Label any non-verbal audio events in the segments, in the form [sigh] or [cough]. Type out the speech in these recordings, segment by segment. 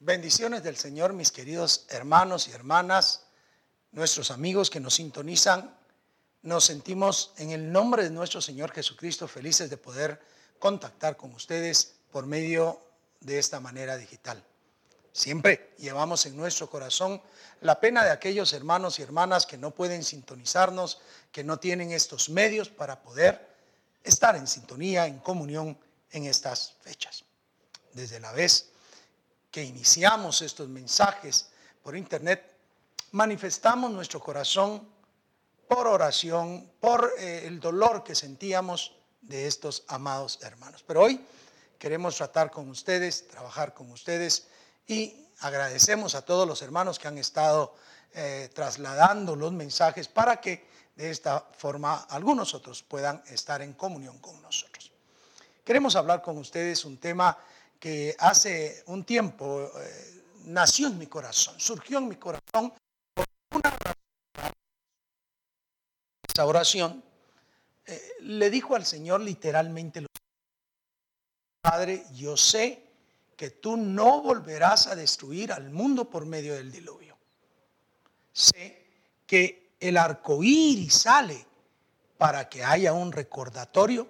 Bendiciones del Señor, mis queridos hermanos y hermanas, nuestros amigos que nos sintonizan. Nos sentimos en el nombre de nuestro Señor Jesucristo felices de poder contactar con ustedes por medio de esta manera digital. Siempre llevamos en nuestro corazón la pena de aquellos hermanos y hermanas que no pueden sintonizarnos, que no tienen estos medios para poder estar en sintonía, en comunión en estas fechas. Desde la vez iniciamos estos mensajes por internet, manifestamos nuestro corazón por oración, por eh, el dolor que sentíamos de estos amados hermanos. Pero hoy queremos tratar con ustedes, trabajar con ustedes y agradecemos a todos los hermanos que han estado eh, trasladando los mensajes para que de esta forma algunos otros puedan estar en comunión con nosotros. Queremos hablar con ustedes un tema que hace un tiempo eh, nació en mi corazón, surgió en mi corazón por una oración, eh, le dijo al Señor literalmente, Padre, yo sé que tú no volverás a destruir al mundo por medio del diluvio. Sé que el arco iris sale para que haya un recordatorio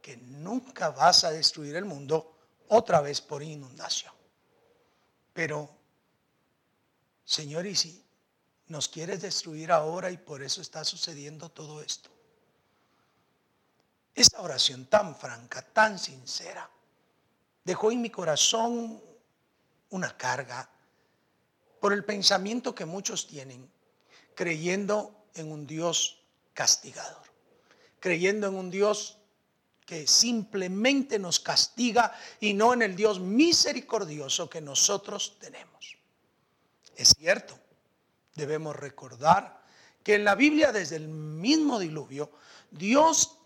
que nunca vas a destruir el mundo otra vez por inundación. Pero, Señor, ¿y si nos quieres destruir ahora y por eso está sucediendo todo esto? Esa oración tan franca, tan sincera, dejó en mi corazón una carga por el pensamiento que muchos tienen, creyendo en un Dios castigador, creyendo en un Dios que simplemente nos castiga y no en el Dios misericordioso que nosotros tenemos. Es cierto, debemos recordar que en la Biblia desde el mismo diluvio, Dios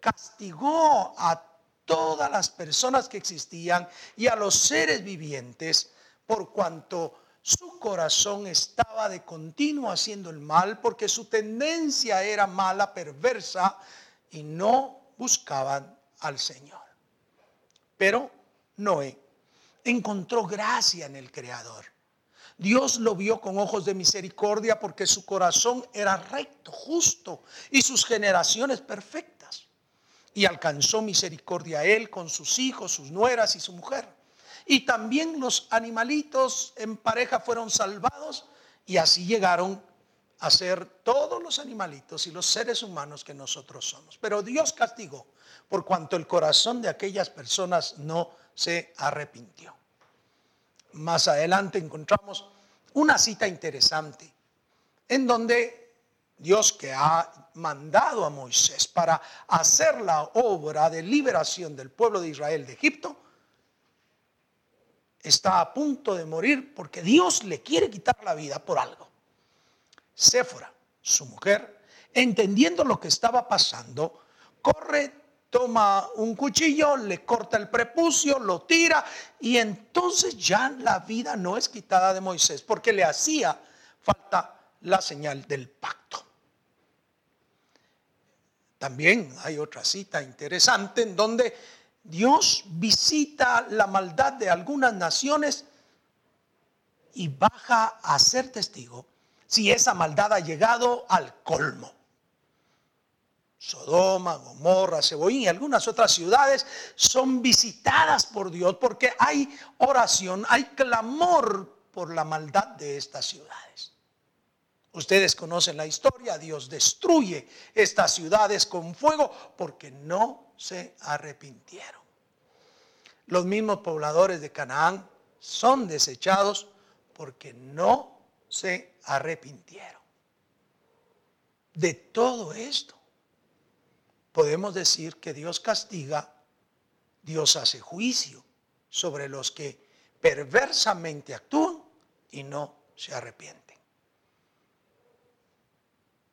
castigó a todas las personas que existían y a los seres vivientes por cuanto su corazón estaba de continuo haciendo el mal porque su tendencia era mala, perversa y no buscaban al Señor. Pero Noé encontró gracia en el Creador. Dios lo vio con ojos de misericordia porque su corazón era recto, justo y sus generaciones perfectas. Y alcanzó misericordia a él con sus hijos, sus nueras y su mujer. Y también los animalitos en pareja fueron salvados y así llegaron a ser todos los animalitos y los seres humanos que nosotros somos. Pero Dios castigó por cuanto el corazón de aquellas personas no se arrepintió. Más adelante encontramos una cita interesante en donde Dios que ha mandado a Moisés para hacer la obra de liberación del pueblo de Israel de Egipto, está a punto de morir porque Dios le quiere quitar la vida por algo. Séfora, su mujer, entendiendo lo que estaba pasando, corre, toma un cuchillo, le corta el prepucio, lo tira y entonces ya la vida no es quitada de Moisés porque le hacía falta la señal del pacto. También hay otra cita interesante en donde Dios visita la maldad de algunas naciones y baja a ser testigo si esa maldad ha llegado al colmo. Sodoma, Gomorra, Cebollín y algunas otras ciudades son visitadas por Dios porque hay oración, hay clamor por la maldad de estas ciudades. Ustedes conocen la historia, Dios destruye estas ciudades con fuego porque no se arrepintieron. Los mismos pobladores de Canaán son desechados porque no se arrepintieron. De todo esto, podemos decir que Dios castiga, Dios hace juicio sobre los que perversamente actúan y no se arrepienten.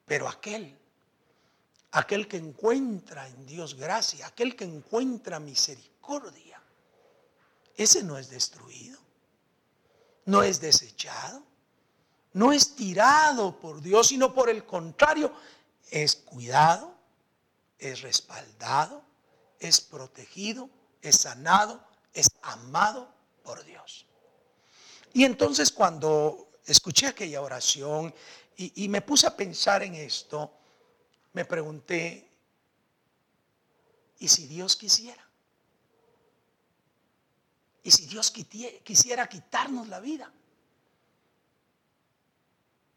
Pero aquel, aquel que encuentra en Dios gracia, aquel que encuentra misericordia, ese no es destruido, no es desechado, no es tirado por Dios, sino por el contrario, es cuidado, es respaldado, es protegido, es sanado, es amado por Dios. Y entonces cuando escuché aquella oración y, me puse a pensar en esto, me pregunté, ¿y si Dios quisiera? ¿Y si Dios quisiera quitarnos la vida?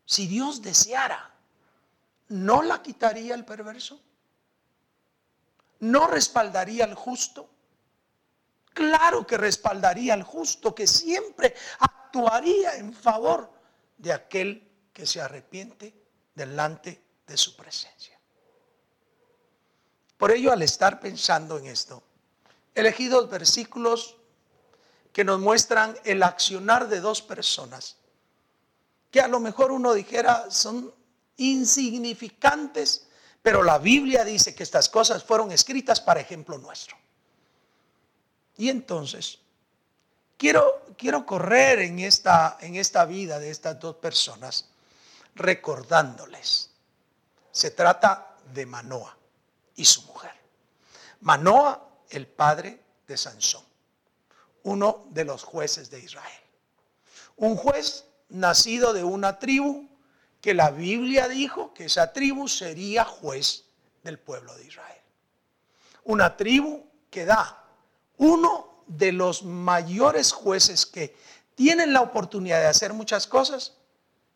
Si Dios deseara, ¿no la quitaría el perverso? ¿No respaldaría al justo? Claro que respaldaría al justo, que siempre actuaría en favor de aquel que se arrepiente delante de su presencia. Por ello, al estar pensando en esto, elegí dos versículos que nos muestran el accionar de dos personas que a lo mejor uno dijera son insignificantes, pero la Biblia dice que estas cosas fueron escritas para ejemplo nuestro. Y entonces, quiero, quiero correr en esta, en esta vida de estas dos personas recordándoles. Se trata de Manoa y su mujer. Manoa, el padre de Sansón, uno de los jueces de Israel. Un juez nacido de una tribu que la Biblia dijo que esa tribu sería juez del pueblo de Israel. Una tribu que da uno de los mayores jueces que tienen la oportunidad de hacer muchas cosas,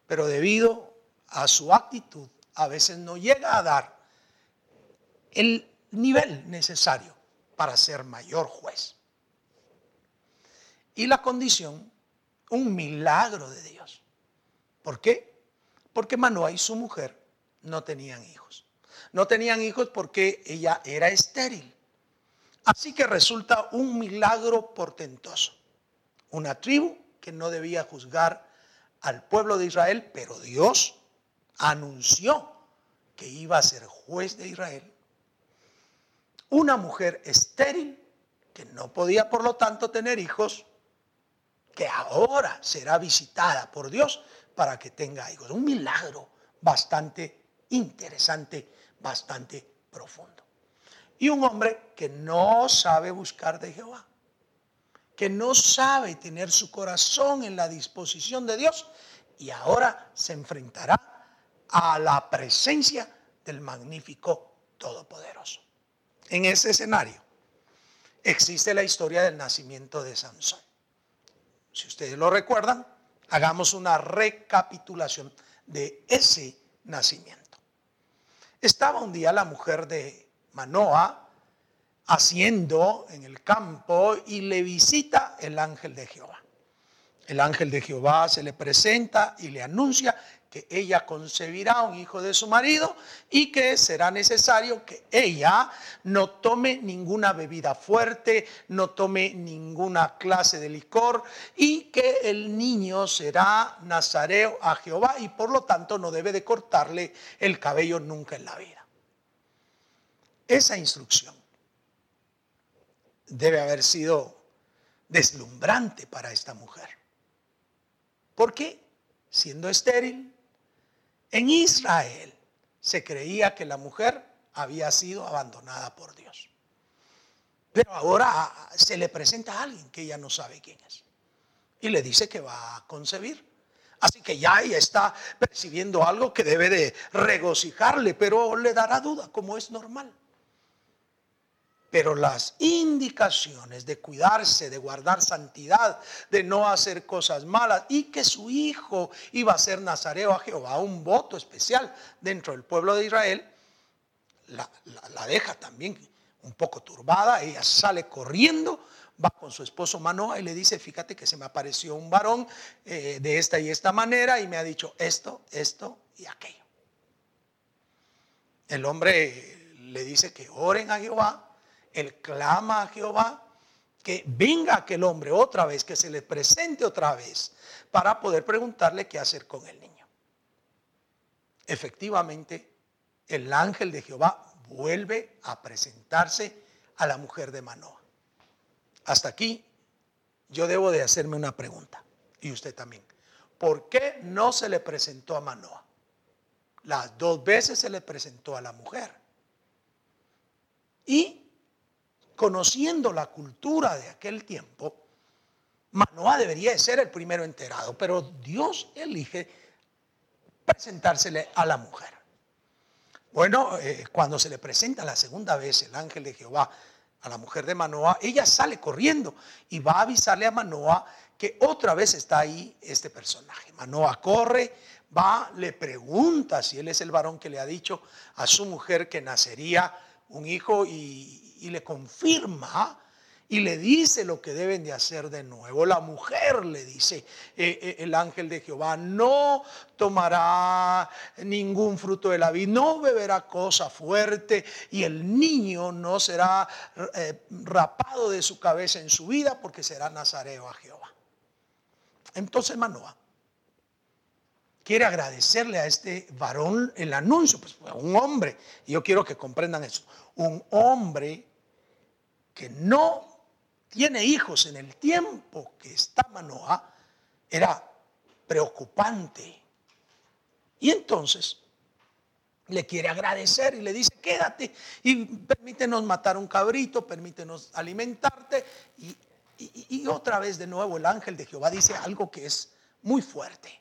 pero debido a su actitud a veces no llega a dar el nivel necesario para ser mayor juez. Y la condición un milagro de Dios. ¿Por qué? Porque Manoa y su mujer no tenían hijos. No tenían hijos porque ella era estéril. Así que resulta un milagro portentoso. Una tribu que no debía juzgar al pueblo de Israel, pero Dios anunció que iba a ser juez de Israel. Una mujer estéril que no podía por lo tanto tener hijos que ahora será visitada por Dios para que tenga hijos. Un milagro bastante interesante, bastante profundo. Y un hombre que no sabe buscar de Jehová, que no sabe tener su corazón en la disposición de Dios y ahora se enfrentará a la presencia del magnífico Todopoderoso. En ese escenario existe la historia del nacimiento de Sansón. Si ustedes lo recuerdan, hagamos una recapitulación de ese nacimiento. Estaba un día la mujer de Manoa haciendo en el campo y le visita el ángel de Jehová. El ángel de Jehová se le presenta y le anuncia que ella concebirá un hijo de su marido y que será necesario que ella no tome ninguna bebida fuerte, no tome ninguna clase de licor y que el niño será nazareo a Jehová y por lo tanto no debe de cortarle el cabello nunca en la vida. Esa instrucción debe haber sido deslumbrante para esta mujer. ¿Por qué? Siendo estéril, en Israel se creía que la mujer había sido abandonada por Dios. Pero ahora se le presenta a alguien que ella no sabe quién es. Y le dice que va a concebir. Así que ya ella está percibiendo algo que debe de regocijarle, pero le dará duda, como es normal. Pero las indicaciones de cuidarse, de guardar santidad, de no hacer cosas malas y que su hijo iba a ser nazareo a Jehová, un voto especial dentro del pueblo de Israel, la, deja también un poco turbada. Ella sale corriendo, va con su esposo Manoa y le dice, fíjate que se me apareció un varón eh, de esta y esta manera y me ha dicho esto, esto y aquello. El hombre le dice que oren a Jehová él clama a Jehová que venga aquel hombre otra vez, que se le presente otra vez, para poder preguntarle qué hacer con el niño. Efectivamente, el ángel de Jehová vuelve a presentarse a la mujer de Manoa. Hasta aquí yo debo de hacerme una pregunta, y usted también. ¿Por qué no se le presentó a Manoa? Las dos veces se le presentó a la mujer. Y conociendo la cultura de aquel tiempo, Manoa debería ser el primero enterado, pero Dios elige presentársele a la mujer. Bueno, eh, cuando se le presenta la segunda vez el ángel de Jehová a la mujer de Manoa, ella sale corriendo y va a avisarle a Manoa que otra vez está ahí este personaje. Manoa corre, va, le pregunta si él es el varón que le ha dicho a su mujer que nacería un hijo y, le confirma y le dice lo que deben de hacer de nuevo. La mujer le dice, eh, eh, el ángel de Jehová, no tomará ningún fruto de la vida, no beberá cosa fuerte y el niño no será eh, rapado de su cabeza en su vida porque será nazareo a Jehová. Entonces Manoa quiere agradecerle a este varón el anuncio, pues un hombre, y yo quiero que comprendan eso, un hombre que no tiene hijos en el tiempo que está Manoa, era preocupante. Y entonces le quiere agradecer y le dice, quédate y permítenos matar un cabrito, permítenos alimentarte. Y, otra vez de nuevo el ángel de Jehová dice algo que es muy fuerte.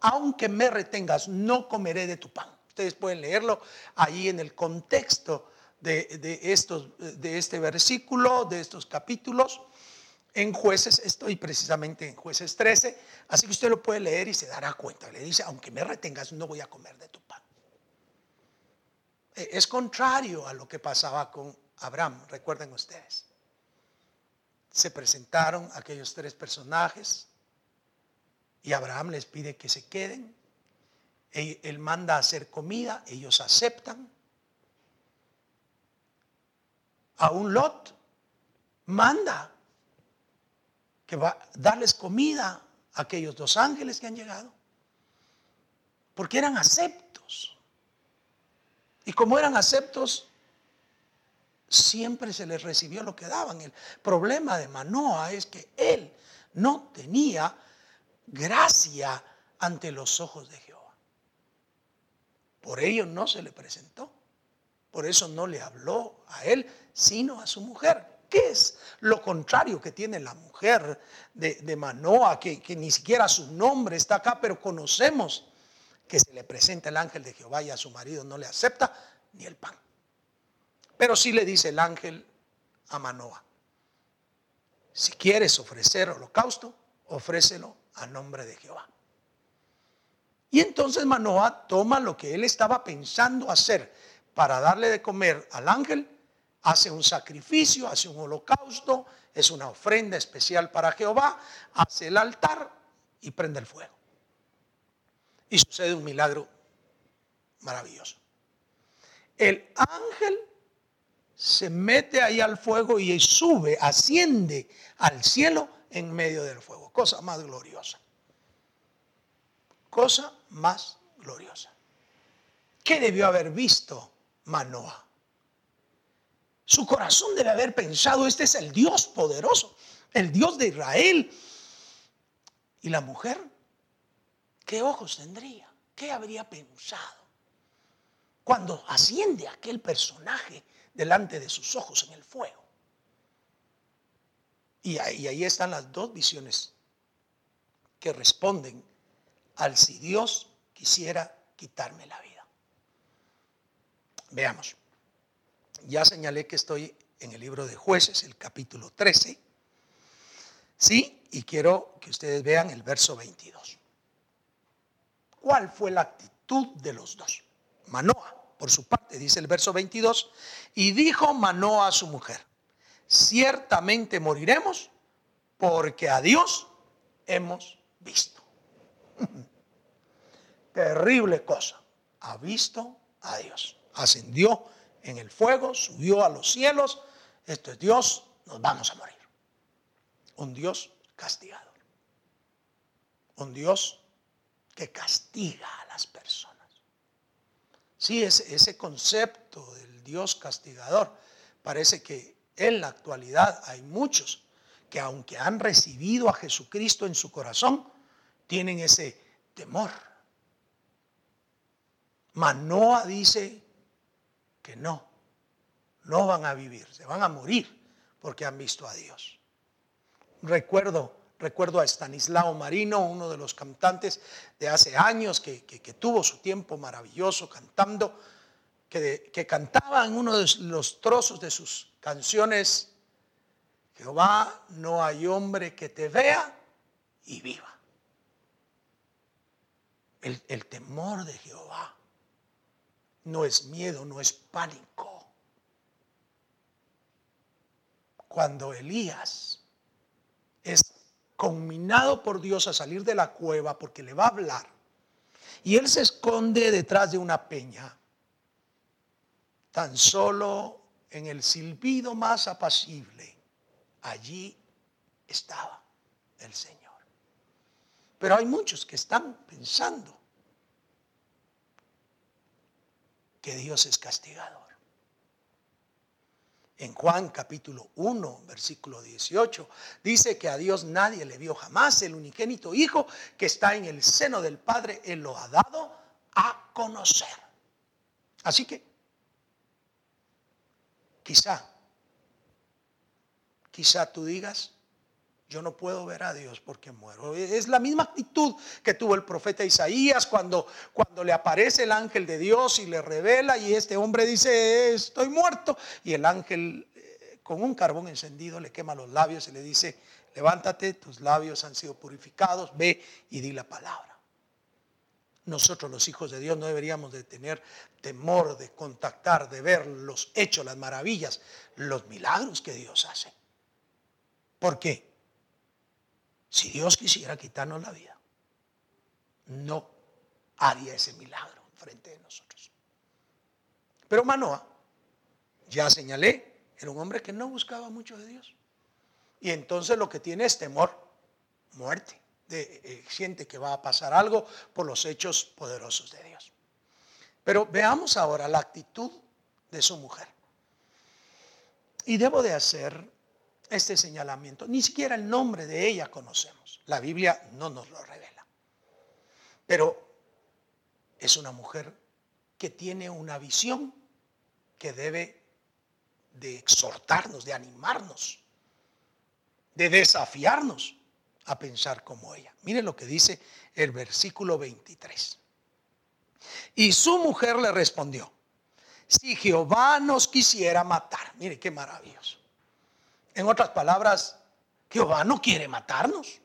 Aunque me retengas, no comeré de tu pan. Ustedes pueden leerlo ahí en el contexto de, estos, de este versículo, de estos capítulos. En jueces, estoy precisamente en jueces 13, así que usted lo puede leer y se dará cuenta. Le dice, aunque me retengas, no voy a comer de tu pan. E, es contrario a lo que pasaba con Abraham, recuerden ustedes. Se presentaron aquellos tres personajes y Abraham les pide que se queden. Él manda a hacer comida, ellos aceptan a un Lot, manda que va a darles comida a aquellos dos ángeles que han llegado. Porque eran aceptos. Y como eran aceptos, siempre se les recibió lo que daban. El problema de Manoa es que él no tenía gracia ante los ojos de Jehová. Por ello no se le presentó. Por eso no le habló a él, sino a su mujer. ¿Qué es lo contrario que tiene la mujer de, Manoa, que, que, ni siquiera su nombre está acá, pero conocemos que se le presenta el ángel de Jehová y a su marido no le acepta ni el pan? Pero sí le dice el ángel a Manoa, si quieres ofrecer holocausto, ofrécelo a nombre de Jehová. Y entonces Manoa toma lo que él estaba pensando hacer para darle de comer al ángel, hace un sacrificio, hace un holocausto, es una ofrenda especial para Jehová, hace el altar y prende el fuego. Y sucede un milagro maravilloso. El ángel se mete ahí al fuego y sube, asciende al cielo en medio del fuego. Cosa más gloriosa. Cosa más gloriosa. ¿Qué debió haber visto Manoa. Su corazón debe haber pensado, este es el Dios poderoso, el Dios de Israel. ¿Y la mujer? ¿Qué ojos tendría? ¿Qué habría pensado? Cuando asciende aquel personaje delante de sus ojos en el fuego. Y ahí, están las dos visiones que responden al si Dios quisiera quitarme la vida. Veamos. Ya señalé que estoy en el libro de jueces, el capítulo 13. Sí, y quiero que ustedes vean el verso 22. ¿Cuál fue la actitud de los dos? Manoa, por su parte, dice el verso 22, y dijo Manoa a su mujer, ciertamente moriremos porque a Dios hemos visto. [laughs] Terrible cosa. Ha visto a Dios ascendió en el fuego, subió a los cielos. Esto es Dios, nos vamos a morir. Un Dios castigador. Un Dios que castiga a las personas. Sí, ese, ese concepto del Dios castigador parece que en la actualidad hay muchos que aunque han recibido a Jesucristo en su corazón, tienen ese temor. Manoa dice que no, no van a vivir, se van a morir porque han visto a Dios. Recuerdo Recuerdo a Stanislao Marino, uno de los cantantes de hace años que, tuvo su tiempo maravilloso cantando, que, que cantaba en uno de los trozos de sus canciones, Jehová, no hay hombre que te vea y viva. El, temor de Jehová no es miedo, no es pánico. Cuando Elías es combinado por Dios a salir de la cueva porque le va a hablar. Y él se esconde detrás de una peña. Tan solo en el silbido más apacible, allí estaba el Señor. Pero hay muchos que están pensando que Dios es castigador en Juan capítulo 1, versículo 18, dice que a Dios nadie le vio jamás, el unigénito Hijo que está en el seno del Padre, Él lo ha dado a conocer. Así que, quizá, quizá tú digas, yo no puedo ver a Dios porque muero. Es la misma actitud que tuvo el profeta Isaías cuando, cuando le aparece el ángel de Dios y le revela y este hombre dice, estoy muerto. Y el ángel eh, con un carbón encendido le quema los labios y le dice, levántate, tus labios han sido purificados, ve y di la palabra. Nosotros los hijos de Dios no deberíamos de tener temor de contactar, de ver los hechos, las maravillas, los milagros que Dios hace. ¿Por qué? Si Dios quisiera quitarnos la vida, no haría ese milagro frente de nosotros. Pero Manoa, ya señalé, era un hombre que no buscaba mucho de Dios. Y entonces lo que tiene es temor, muerte. De, eh, siente que va a pasar algo por los hechos poderosos de Dios. Pero veamos ahora la actitud de su mujer. Y debo de hacer este señalamiento. Ni siquiera el nombre de ella conocemos. La Biblia no nos lo revela. Pero es una mujer que tiene una visión que debe de exhortarnos, de animarnos, de desafiarnos a pensar como ella. Miren lo que dice el versículo 23. Y su mujer le respondió, si Jehová nos quisiera matar, mire qué maravilloso. En otras palabras, Jehová no quiere matarnos.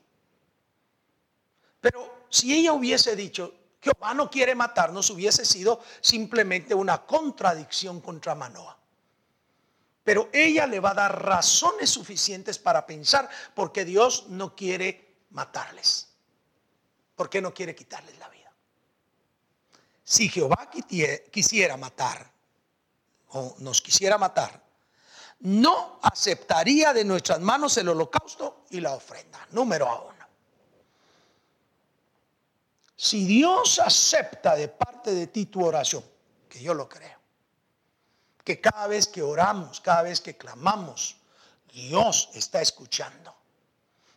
Pero si ella hubiese dicho, Jehová no quiere matarnos, hubiese sido simplemente una contradicción contra Manoa. Pero ella le va a dar razones suficientes para pensar por qué Dios no quiere matarles. ¿Por qué no quiere quitarles la vida? Si Jehová quisiera matar o nos quisiera matar, no aceptaría de nuestras manos el holocausto y la ofrenda. Número uno. Si Dios acepta de parte de ti tu oración, que yo lo creo, que cada vez que oramos, cada vez que clamamos, Dios está escuchando.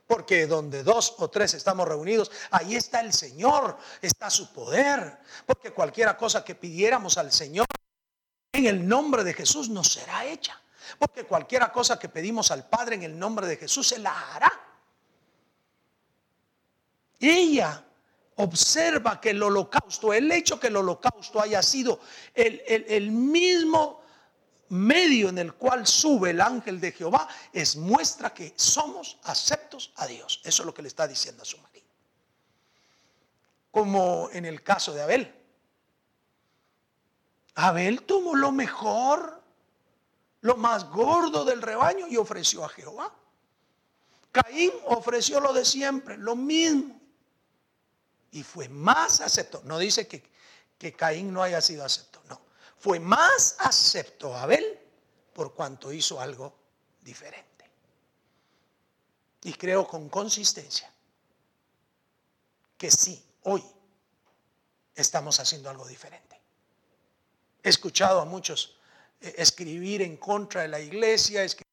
Porque donde dos o tres estamos reunidos, ahí está el Señor, está su poder. Porque cualquiera cosa que pidiéramos al Señor en el nombre de Jesús nos será hecha. Porque cualquiera cosa que pedimos al Padre en el nombre de Jesús, se la hará. Ella observa que el holocausto, el hecho que el holocausto haya sido el, el mismo medio en el cual sube el ángel de Jehová, es muestra que somos aceptos a Dios. Eso es lo que le está diciendo a su marido. Como en el caso de Abel. Abel tomó lo mejor lo más gordo del rebaño y ofreció a Jehová. Caín ofreció lo de siempre, lo mismo. Y fue más acepto. No dice que, que Caín no haya sido acepto. Fue más acepto Abel por cuanto hizo algo diferente. Y creo con consistencia que sí, hoy estamos haciendo algo diferente. He escuchado a muchos escribir en contra de la iglesia, escribir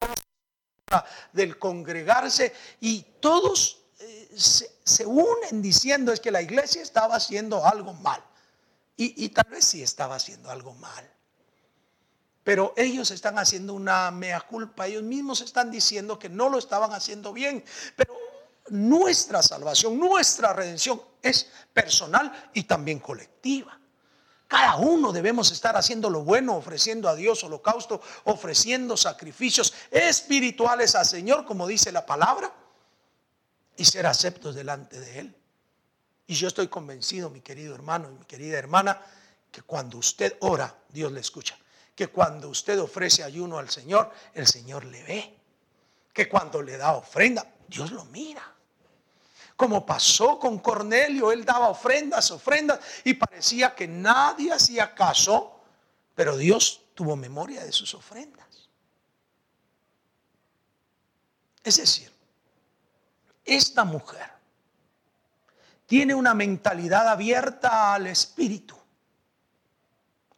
en contra del congregarse y todos eh, se, unen diciendo es que la iglesia estaba haciendo algo mal. Y, tal vez sí estaba haciendo algo mal. Pero ellos están haciendo una mea culpa, ellos mismos están diciendo que no lo estaban haciendo bien. Pero nuestra salvación, nuestra redención es personal y también colectiva. Cada uno debemos estar haciendo lo bueno, ofreciendo a Dios holocausto, ofreciendo sacrificios espirituales al Señor, como dice la palabra, y ser aceptos delante de Él. Y yo estoy convencido, mi querido hermano y mi querida hermana, que cuando usted ora, Dios le escucha. Que cuando usted ofrece ayuno al Señor, el Señor le ve. Que cuando le da ofrenda, Dios lo mira. Como pasó con Cornelio, él daba ofrendas, ofrendas, y parecía que nadie hacía caso, pero Dios tuvo memoria de sus ofrendas. Es decir, esta mujer tiene una mentalidad abierta al Espíritu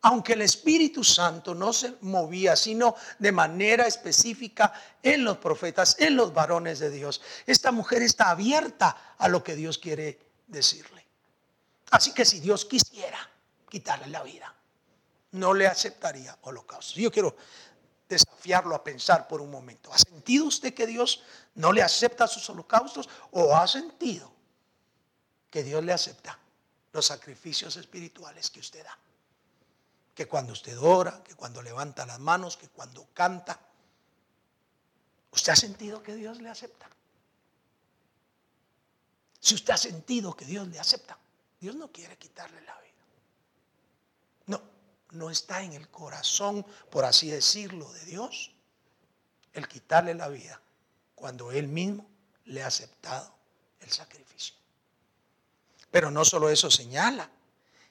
aunque el Espíritu Santo no se movía, sino de manera específica en los profetas, en los varones de Dios, esta mujer está abierta a lo que Dios quiere decirle. Así que si Dios quisiera quitarle la vida, no le aceptaría holocausto. Yo quiero desafiarlo a pensar por un momento. ¿Ha sentido usted que Dios no le acepta sus holocaustos o ha sentido que Dios le acepta los sacrificios espirituales que usted da? que cuando usted ora, que cuando levanta las manos, que cuando canta. ¿Usted ha sentido que Dios le acepta? Si usted ha sentido que Dios le acepta, Dios no quiere quitarle la vida. No, no está en el corazón, por así decirlo, de Dios el quitarle la vida cuando Él mismo le ha aceptado el sacrificio. Pero no solo eso señala.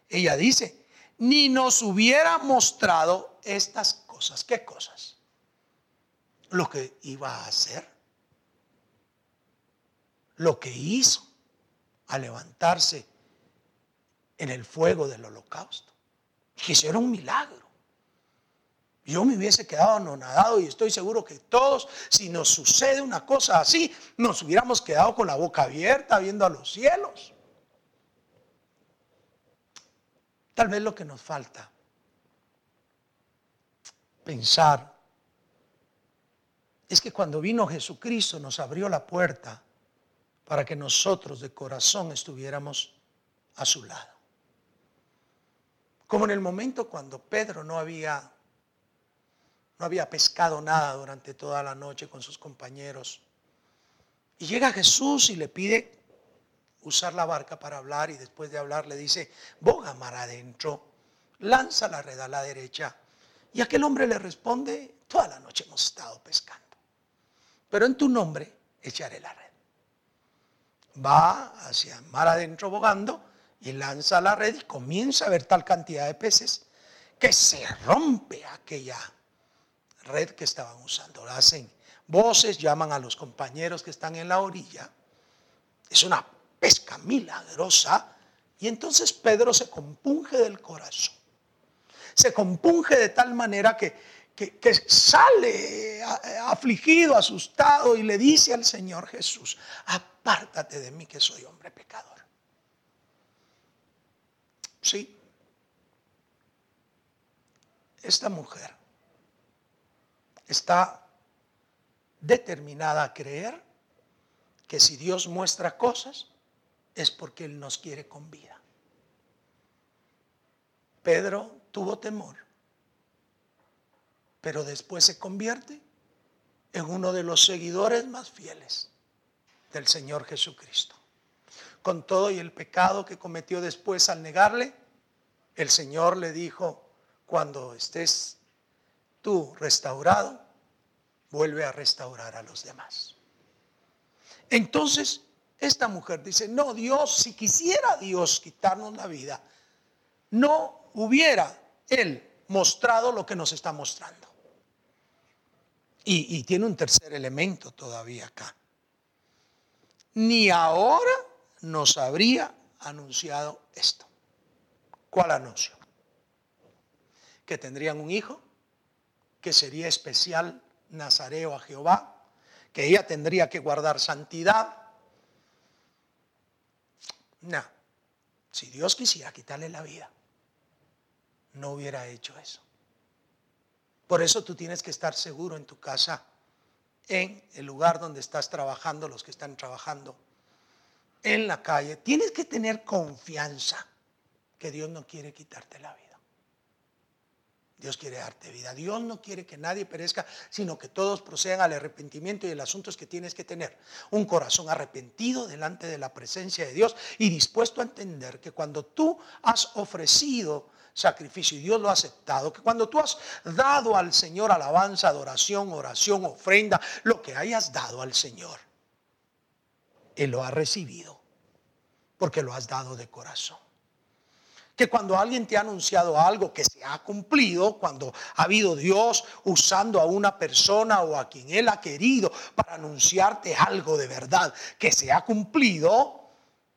Ella dice, ni nos hubiera mostrado estas cosas. ¿Qué cosas? Lo que iba a hacer. Lo que hizo al levantarse en el fuego del holocausto. Que eso era un milagro. Yo me hubiese quedado anonadado y estoy seguro que todos, si nos sucede una cosa así, nos hubiéramos quedado con la boca abierta viendo a los cielos. Tal vez lo que nos falta pensar es que cuando vino Jesucristo nos abrió la puerta para que nosotros de corazón estuviéramos a su lado. Como en el momento cuando Pedro no había no había pescado nada durante toda la noche con sus compañeros. Y llega Jesús y le pide usar la barca para hablar y después de hablar le dice, boga mar adentro, lanza la red a la derecha. Y aquel hombre le responde, toda la noche hemos estado pescando, pero en tu nombre echaré la red. Va hacia mar adentro bogando y lanza la red y comienza a ver tal cantidad de peces que se rompe aquella red que estaban usando. Hacen voces, llaman a los compañeros que están en la orilla. Es una pesca milagrosa. Y entonces Pedro se compunge del corazón. Se compunge de tal manera que, que, sale afligido, asustado y le dice al Señor Jesús, apártate de mí que soy hombre pecador. Sí, esta mujer está determinada a creer que si Dios muestra cosas, es porque Él nos quiere con vida. Pedro tuvo temor, pero después se convierte en uno de los seguidores más fieles del Señor Jesucristo. Con todo y el pecado que cometió después al negarle, el Señor le dijo, cuando estés tú restaurado, vuelve a restaurar a los demás. Entonces, esta mujer dice, no, Dios, si quisiera Dios quitarnos la vida, no hubiera Él mostrado lo que nos está mostrando. Y, tiene un tercer elemento todavía acá. Ni ahora nos habría anunciado esto. ¿Cuál anuncio? Que tendrían un hijo, que sería especial nazareo a Jehová, que ella tendría que guardar santidad, no. Si Dios quisiera quitarle la vida, no hubiera hecho eso. Por eso tú tienes que estar seguro en tu casa, en el lugar donde estás trabajando, los que están trabajando, en la calle, tienes que tener confianza que Dios no quiere quitarte la vida. Dios quiere darte vida. Dios no quiere que nadie perezca, sino que todos procedan al arrepentimiento y el asunto es que tienes que tener un corazón arrepentido delante de la presencia de Dios y dispuesto a entender que cuando tú has ofrecido sacrificio y Dios lo ha aceptado, que cuando tú has dado al Señor alabanza, adoración, oración, ofrenda, lo que hayas dado al Señor, Él lo ha recibido porque lo has dado de corazón que cuando alguien te ha anunciado algo que se ha cumplido, cuando ha habido Dios usando a una persona o a quien Él ha querido para anunciarte algo de verdad que se ha cumplido,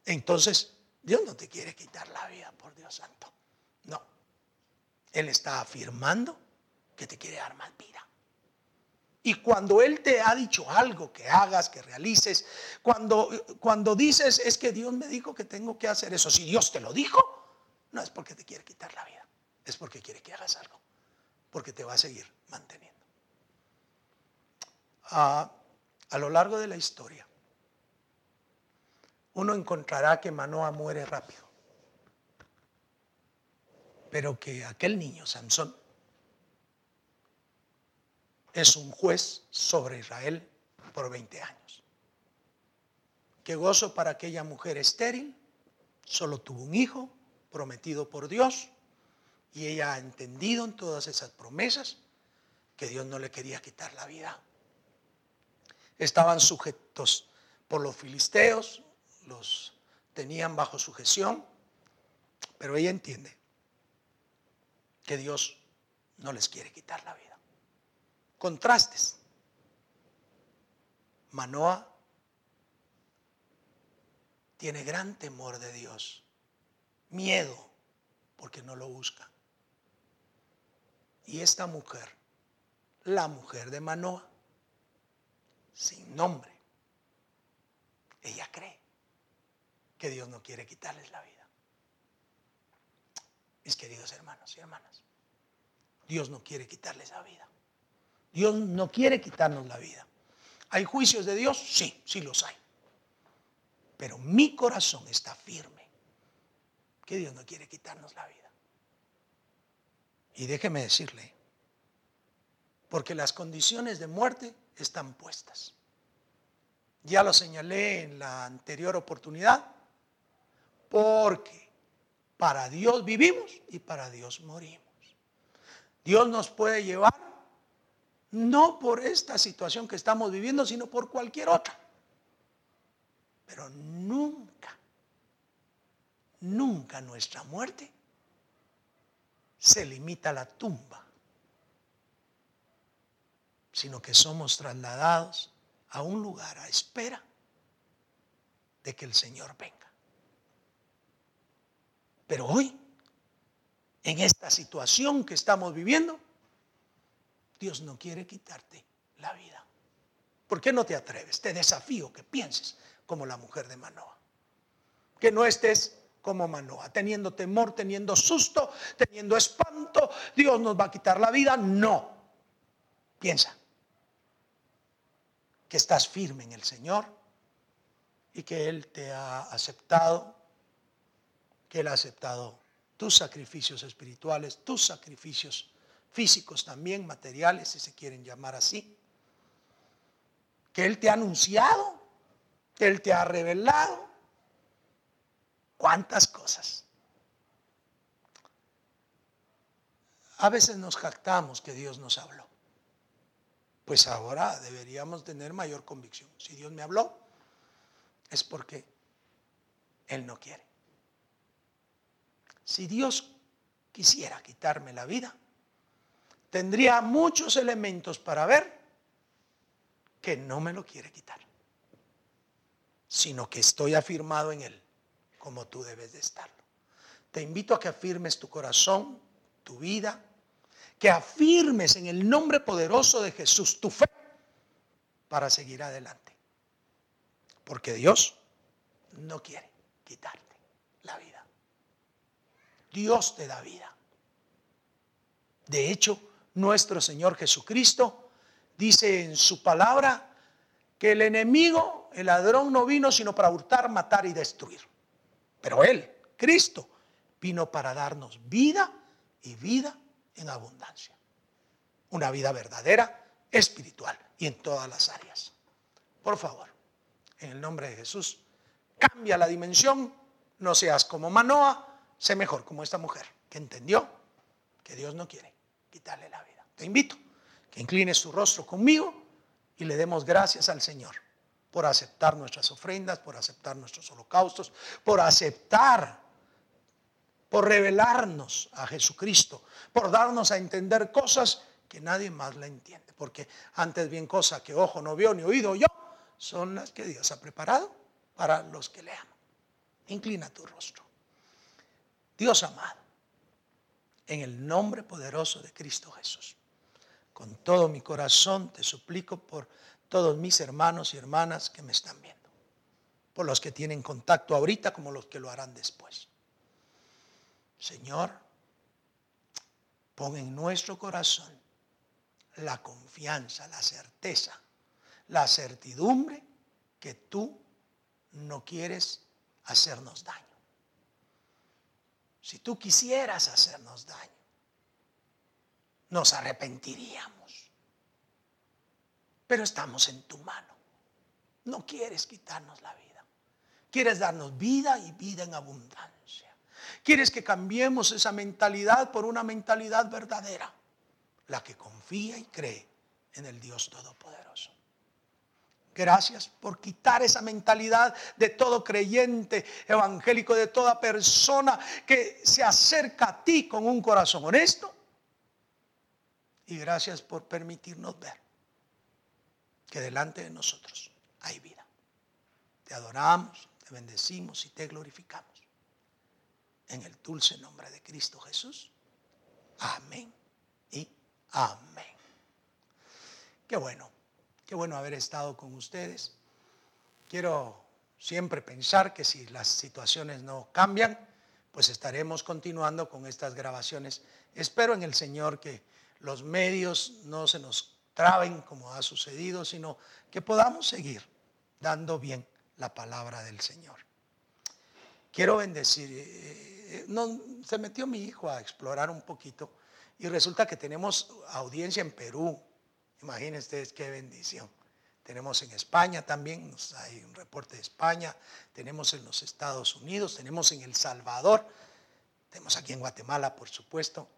entonces Dios no te quiere quitar la vida, por Dios santo. No. Él está afirmando que te quiere dar más vida. Y cuando Él te ha dicho algo que hagas, que realices, cuando, cuando dices, es que Dios me dijo que tengo que hacer eso, si Dios te lo dijo, no es porque te quiere quitar la vida, es porque quiere que hagas algo, porque te va a seguir manteniendo. Ah, a lo largo de la historia, uno encontrará que Manoa muere rápido, pero que aquel niño, Sansón, es un juez sobre Israel por 20 años. Qué gozo para aquella mujer estéril, solo tuvo un hijo, prometido por Dios y ella ha entendido en todas esas promesas que Dios no le quería quitar la vida. Estaban sujetos por los filisteos, los tenían bajo sujeción, pero ella entiende que Dios no les quiere quitar la vida. Contrastes. Manoa tiene gran temor de Dios miedo porque no lo busca. Y esta mujer, la mujer de Manoa, sin nombre, ella cree que Dios no quiere quitarles la vida. Mis queridos hermanos y hermanas, Dios no quiere quitarles la vida. Dios no quiere quitarnos la vida. ¿Hay juicios de Dios? Sí, sí los hay. Pero mi corazón está firme Dios no quiere quitarnos la vida. Y déjeme decirle, porque las condiciones de muerte están puestas. Ya lo señalé en la anterior oportunidad, porque para Dios vivimos y para Dios morimos. Dios nos puede llevar no por esta situación que estamos viviendo, sino por cualquier otra. Pero nunca nunca nuestra muerte se limita a la tumba, sino que somos trasladados a un lugar a espera de que el Señor venga. Pero hoy, en esta situación que estamos viviendo, Dios no quiere quitarte la vida. ¿Por qué no te atreves? Te desafío que pienses como la mujer de Manoa. Que no estés como Manoa, teniendo temor, teniendo susto, teniendo espanto, Dios nos va a quitar la vida. No. Piensa que estás firme en el Señor y que Él te ha aceptado, que Él ha aceptado tus sacrificios espirituales, tus sacrificios físicos también, materiales, si se quieren llamar así, que Él te ha anunciado, que Él te ha revelado, cuántas cosas. A veces nos jactamos que Dios nos habló. Pues ahora deberíamos tener mayor convicción. Si Dios me habló, es porque Él no quiere. Si Dios quisiera quitarme la vida, tendría muchos elementos para ver que no me lo quiere quitar, sino que estoy afirmado en Él como tú debes de estarlo. Te invito a que afirmes tu corazón, tu vida, que afirmes en el nombre poderoso de Jesús tu fe para seguir adelante. Porque Dios no quiere quitarte la vida. Dios te da vida. De hecho, nuestro Señor Jesucristo dice en su palabra que el enemigo, el ladrón no vino sino para hurtar, matar y destruir. Pero Él, Cristo, vino para darnos vida y vida en abundancia. Una vida verdadera, espiritual y en todas las áreas. Por favor, en el nombre de Jesús, cambia la dimensión, no seas como Manoa, sé mejor como esta mujer que entendió que Dios no quiere quitarle la vida. Te invito que inclines su rostro conmigo y le demos gracias al Señor por aceptar nuestras ofrendas, por aceptar nuestros holocaustos, por aceptar, por revelarnos a Jesucristo, por darnos a entender cosas que nadie más la entiende. Porque antes bien cosa que ojo no vio ni oído yo, son las que Dios ha preparado para los que le aman. Inclina tu rostro. Dios amado, en el nombre poderoso de Cristo Jesús, con todo mi corazón te suplico por todos mis hermanos y hermanas que me están viendo, por los que tienen contacto ahorita como los que lo harán después. Señor, pon en nuestro corazón la confianza, la certeza, la certidumbre que tú no quieres hacernos daño. Si tú quisieras hacernos daño, nos arrepentiríamos. Pero estamos en tu mano. No quieres quitarnos la vida. Quieres darnos vida y vida en abundancia. Quieres que cambiemos esa mentalidad por una mentalidad verdadera la que confía y cree en el Dios Todopoderoso. Gracias por quitar esa mentalidad de todo creyente evangélico, de toda persona que se acerca a ti con un corazón honesto. Y gracias por permitirnos ver que delante de nosotros hay vida. Te adoramos, te bendecimos y te glorificamos. En el dulce nombre de Cristo Jesús. Amén y Amén. Qué bueno, qué bueno haber estado con ustedes. Quiero siempre pensar que si las situaciones no cambian, pues estaremos continuando con estas grabaciones. Espero en el Señor que los medios no se nos traben como ha sucedido, sino que podamos seguir dando bien la palabra del Señor. Quiero bendecir, eh, eh, se metió mi hijo a explorar un poquito y resulta que tenemos audiencia en Perú. Imagínense ustedes qué bendición. Tenemos en España también, hay un reporte de España, tenemos en los Estados Unidos, tenemos en El Salvador, tenemos aquí en Guatemala, por supuesto.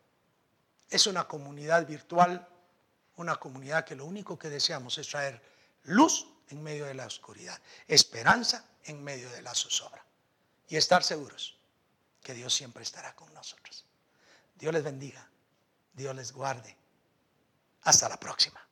Es una comunidad virtual, una comunidad que lo único que deseamos es traer luz en medio de la oscuridad, esperanza en medio de la zozobra y estar seguros que Dios siempre estará con nosotros. Dios les bendiga. Dios les guarde. Hasta la próxima.